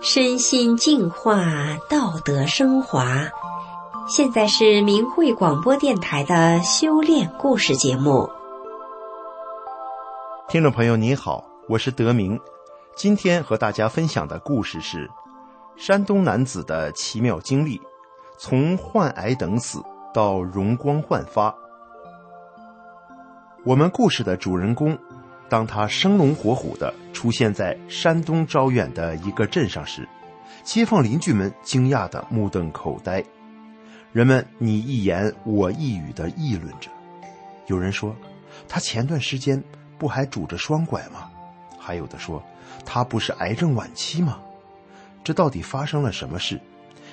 身心净化，道德升华。现在是明慧广播电台的修炼故事节目。听众朋友，你好，我是德明。今天和大家分享的故事是山东男子的奇妙经历，从患癌等死到容光焕发。我们故事的主人公。当他生龙活虎的出现在山东招远的一个镇上时，街坊邻居们惊讶的目瞪口呆，人们你一言我一语的议论着。有人说，他前段时间不还拄着双拐吗？还有的说，他不是癌症晚期吗？这到底发生了什么事？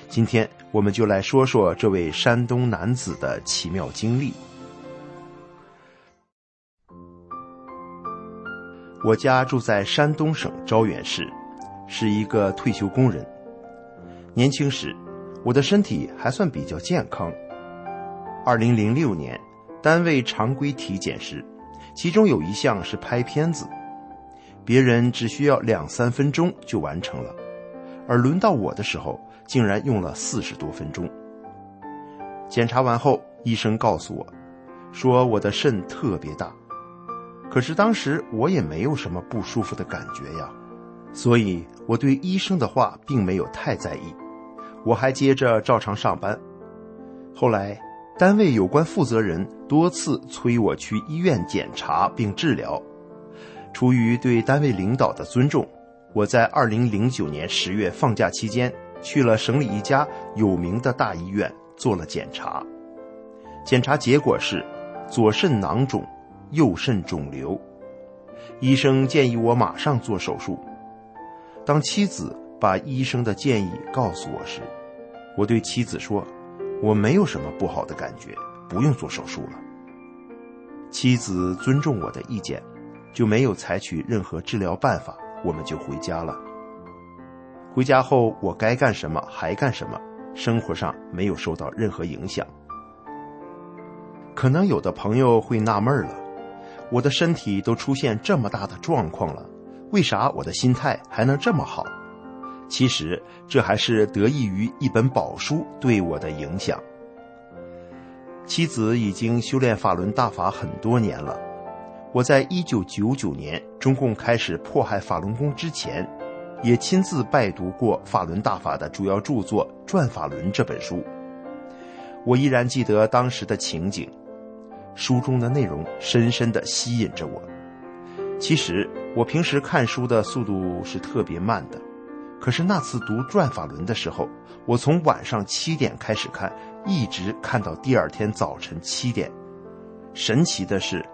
今天我们就来说说这位山东男子的奇妙经历。我家住在山东省招远市，是一个退休工人。年轻时，我的身体还算比较健康。二零零六年，单位常规体检时，其中有一项是拍片子，别人只需要两三分钟就完成了，而轮到我的时候，竟然用了四十多分钟。检查完后，医生告诉我，说我的肾特别大。可是当时我也没有什么不舒服的感觉呀，所以我对医生的话并没有太在意，我还接着照常上班。后来，单位有关负责人多次催我去医院检查并治疗，出于对单位领导的尊重，我在二零零九年十月放假期间去了省里一家有名的大医院做了检查，检查结果是左肾囊肿。右肾肿瘤，医生建议我马上做手术。当妻子把医生的建议告诉我时，我对妻子说：“我没有什么不好的感觉，不用做手术了。”妻子尊重我的意见，就没有采取任何治疗办法，我们就回家了。回家后，我该干什么还干什么，生活上没有受到任何影响。可能有的朋友会纳闷了。我的身体都出现这么大的状况了，为啥我的心态还能这么好？其实这还是得益于一本宝书对我的影响。妻子已经修炼法轮大法很多年了，我在一九九九年中共开始迫害法轮功之前，也亲自拜读过法轮大法的主要著作《转法轮》这本书。我依然记得当时的情景。书中的内容深深地吸引着我。其实我平时看书的速度是特别慢的，可是那次读《转法轮》的时候，我从晚上七点开始看，一直看到第二天早晨七点。神奇的是，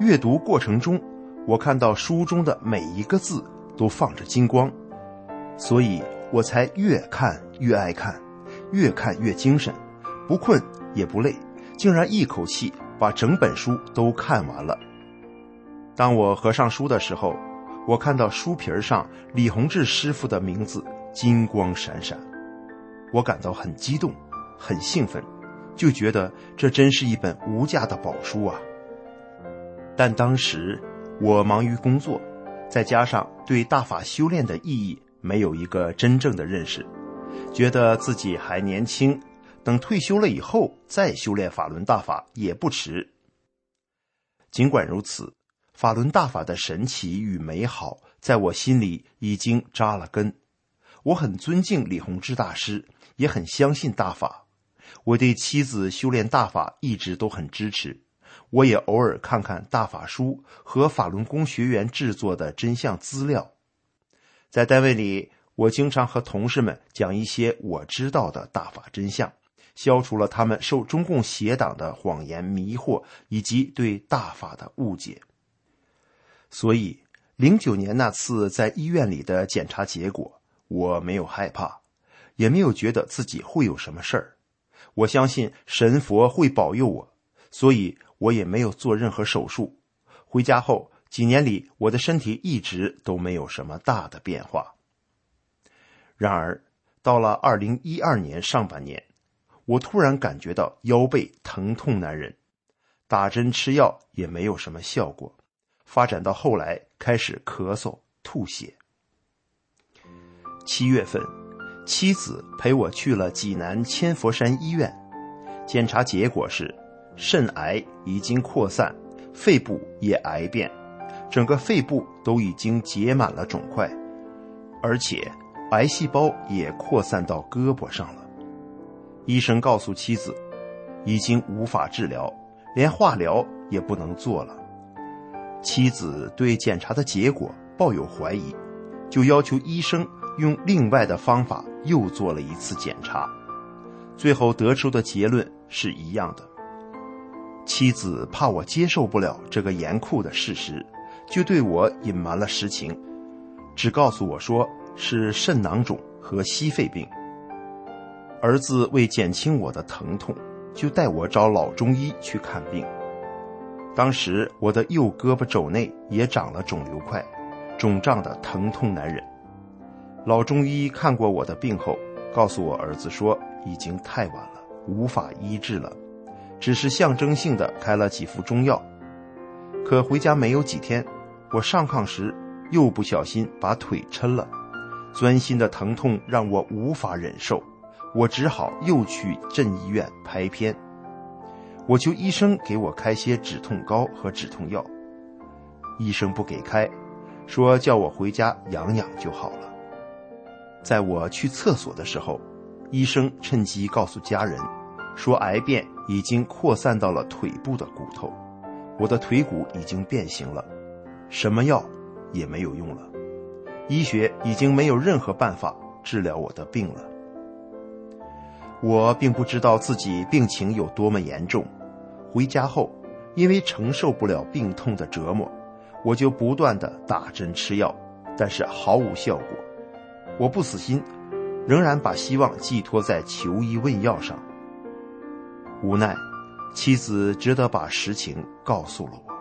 阅读过程中，我看到书中的每一个字都放着金光，所以我才越看越爱看，越看越精神，不困也不累，竟然一口气。把整本书都看完了。当我合上书的时候，我看到书皮上李洪志师傅的名字金光闪闪，我感到很激动，很兴奋，就觉得这真是一本无价的宝书啊。但当时我忙于工作，再加上对大法修炼的意义没有一个真正的认识，觉得自己还年轻。等退休了以后再修炼法轮大法也不迟。尽管如此，法轮大法的神奇与美好在我心里已经扎了根。我很尊敬李洪志大师，也很相信大法。我对妻子修炼大法一直都很支持。我也偶尔看看大法书和法轮功学员制作的真相资料。在单位里，我经常和同事们讲一些我知道的大法真相。消除了他们受中共邪党的谎言迷惑以及对大法的误解。所以，零九年那次在医院里的检查结果，我没有害怕，也没有觉得自己会有什么事儿。我相信神佛会保佑我，所以我也没有做任何手术。回家后几年里，我的身体一直都没有什么大的变化。然而，到了二零一二年上半年。我突然感觉到腰背疼痛难忍，打针吃药也没有什么效果，发展到后来开始咳嗽、吐血。七月份，妻子陪我去了济南千佛山医院，检查结果是肾癌已经扩散，肺部也癌变，整个肺部都已经结满了肿块，而且癌细胞也扩散到胳膊上了。医生告诉妻子，已经无法治疗，连化疗也不能做了。妻子对检查的结果抱有怀疑，就要求医生用另外的方法又做了一次检查，最后得出的结论是一样的。妻子怕我接受不了这个严酷的事实，就对我隐瞒了实情，只告诉我说是肾囊肿和矽肺病。儿子为减轻我的疼痛，就带我找老中医去看病。当时我的右胳膊肘内也长了肿瘤块，肿胀的疼痛难忍。老中医看过我的病后，告诉我儿子说已经太晚了，无法医治了，只是象征性的开了几副中药。可回家没有几天，我上炕时又不小心把腿抻了，钻心的疼痛让我无法忍受，我只好又去镇医院拍片。我求医生给我开些止痛膏和止痛药，医生不给开，说叫我回家养养就好了。在我去厕所的时候，医生趁机告诉家人，说癌变已经扩散到了腿部的骨头，我的腿骨已经变形了，什么药也没有用了，医学已经没有任何办法治疗我的病了。我并不知道自己病情有多么严重。回家后，因为承受不了病痛的折磨，我就不断的打针吃药，但是毫无效果。我不死心，仍然把希望寄托在求医问药上。无奈，妻子只得把实情告诉了我。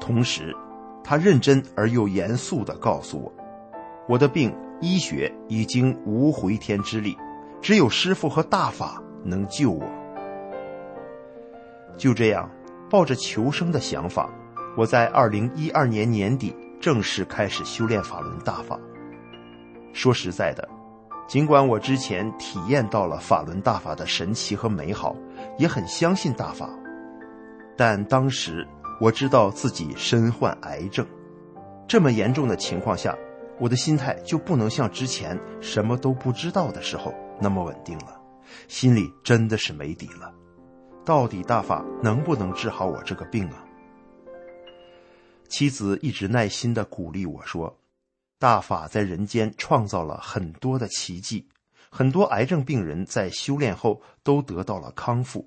同时，她认真而又严肃地告诉我，我的病医学已经无回天之力，只有师傅和大法能救我。就这样，抱着求生的想法，我在二零一二年年底正式开始修炼法轮大法。说实在的，尽管我之前体验到了法轮大法的神奇和美好，也很相信大法，但当时我知道自己身患癌症，这么严重的情况下，我的心态就不能像之前什么都不知道的时候那么稳定了，心里真的是没底了。到底大法能不能治好我这个病啊？妻子一直耐心的鼓励我说：“大法在人间创造了很多的奇迹，很多癌症病人在修炼后都得到了康复。”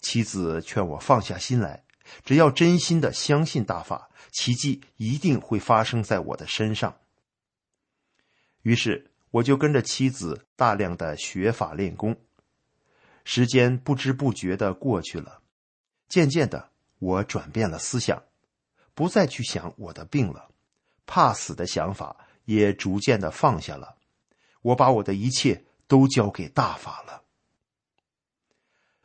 妻子劝我放下心来，只要真心的相信大法，奇迹一定会发生在我的身上。于是我就跟着妻子大量的学法练功。时间不知不觉的过去了，渐渐的，我转变了思想，不再去想我的病了，怕死的想法也逐渐的放下了。我把我的一切都交给大法了。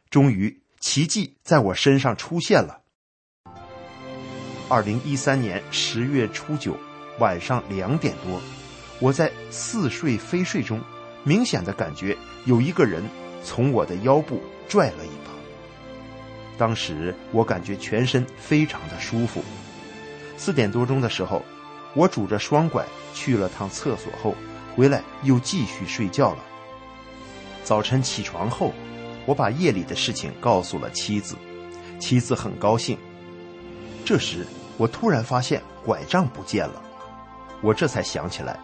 终于，奇迹在我身上出现了。二零一三年十月初九晚上两点多，我在似睡非睡中，明显的感觉有一个人。从我的腰部拽了一把，当时我感觉全身非常的舒服。四点多钟的时候，我拄着双拐去了趟厕所后，回来又继续睡觉了。早晨起床后，我把夜里的事情告诉了妻子，妻子很高兴。这时，我突然发现拐杖不见了，我这才想起来，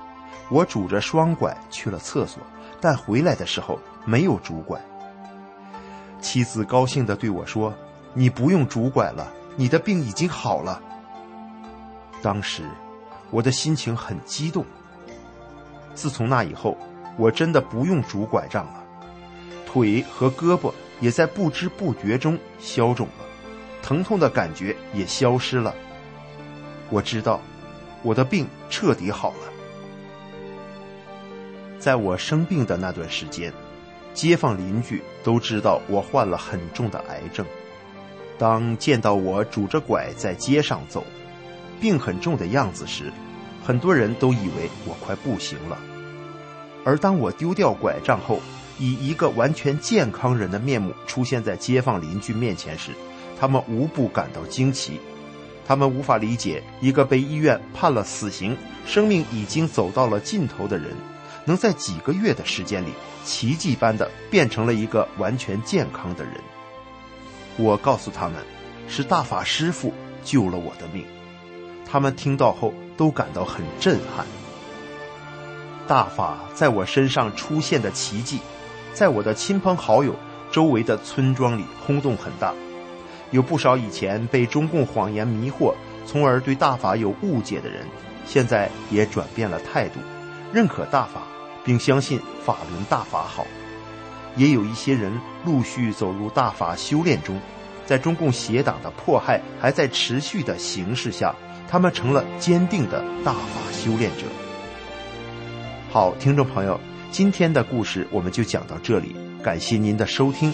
我拄着双拐去了厕所。但回来的时候没有拄拐。妻子高兴地对我说：“你不用拄拐了，你的病已经好了。”当时我的心情很激动。自从那以后，我真的不用拄拐杖了，腿和胳膊也在不知不觉中消肿了，疼痛的感觉也消失了。我知道，我的病彻底好了。在我生病的那段时间，街坊邻居都知道我患了很重的癌症。当见到我拄着拐在街上走，病很重的样子时，很多人都以为我快不行了。而当我丢掉拐杖后，以一个完全健康人的面目出现在街坊邻居面前时，他们无不感到惊奇。他们无法理解一个被医院判了死刑、生命已经走到了尽头的人，能在几个月的时间里奇迹般的变成了一个完全健康的人。我告诉他们，是大法师父救了我的命。他们听到后都感到很震撼。大法在我身上出现的奇迹，在我的亲朋好友、周围的村庄里轰动很大。有不少以前被中共谎言迷惑，从而对大法有误解的人，现在也转变了态度，认可大法，并相信法轮大法好。也有一些人陆续走入大法修炼中，在中共邪党的迫害还在持续的形势下，他们成了坚定的大法修炼者。好，听众朋友，今天的故事我们就讲到这里，感谢您的收听，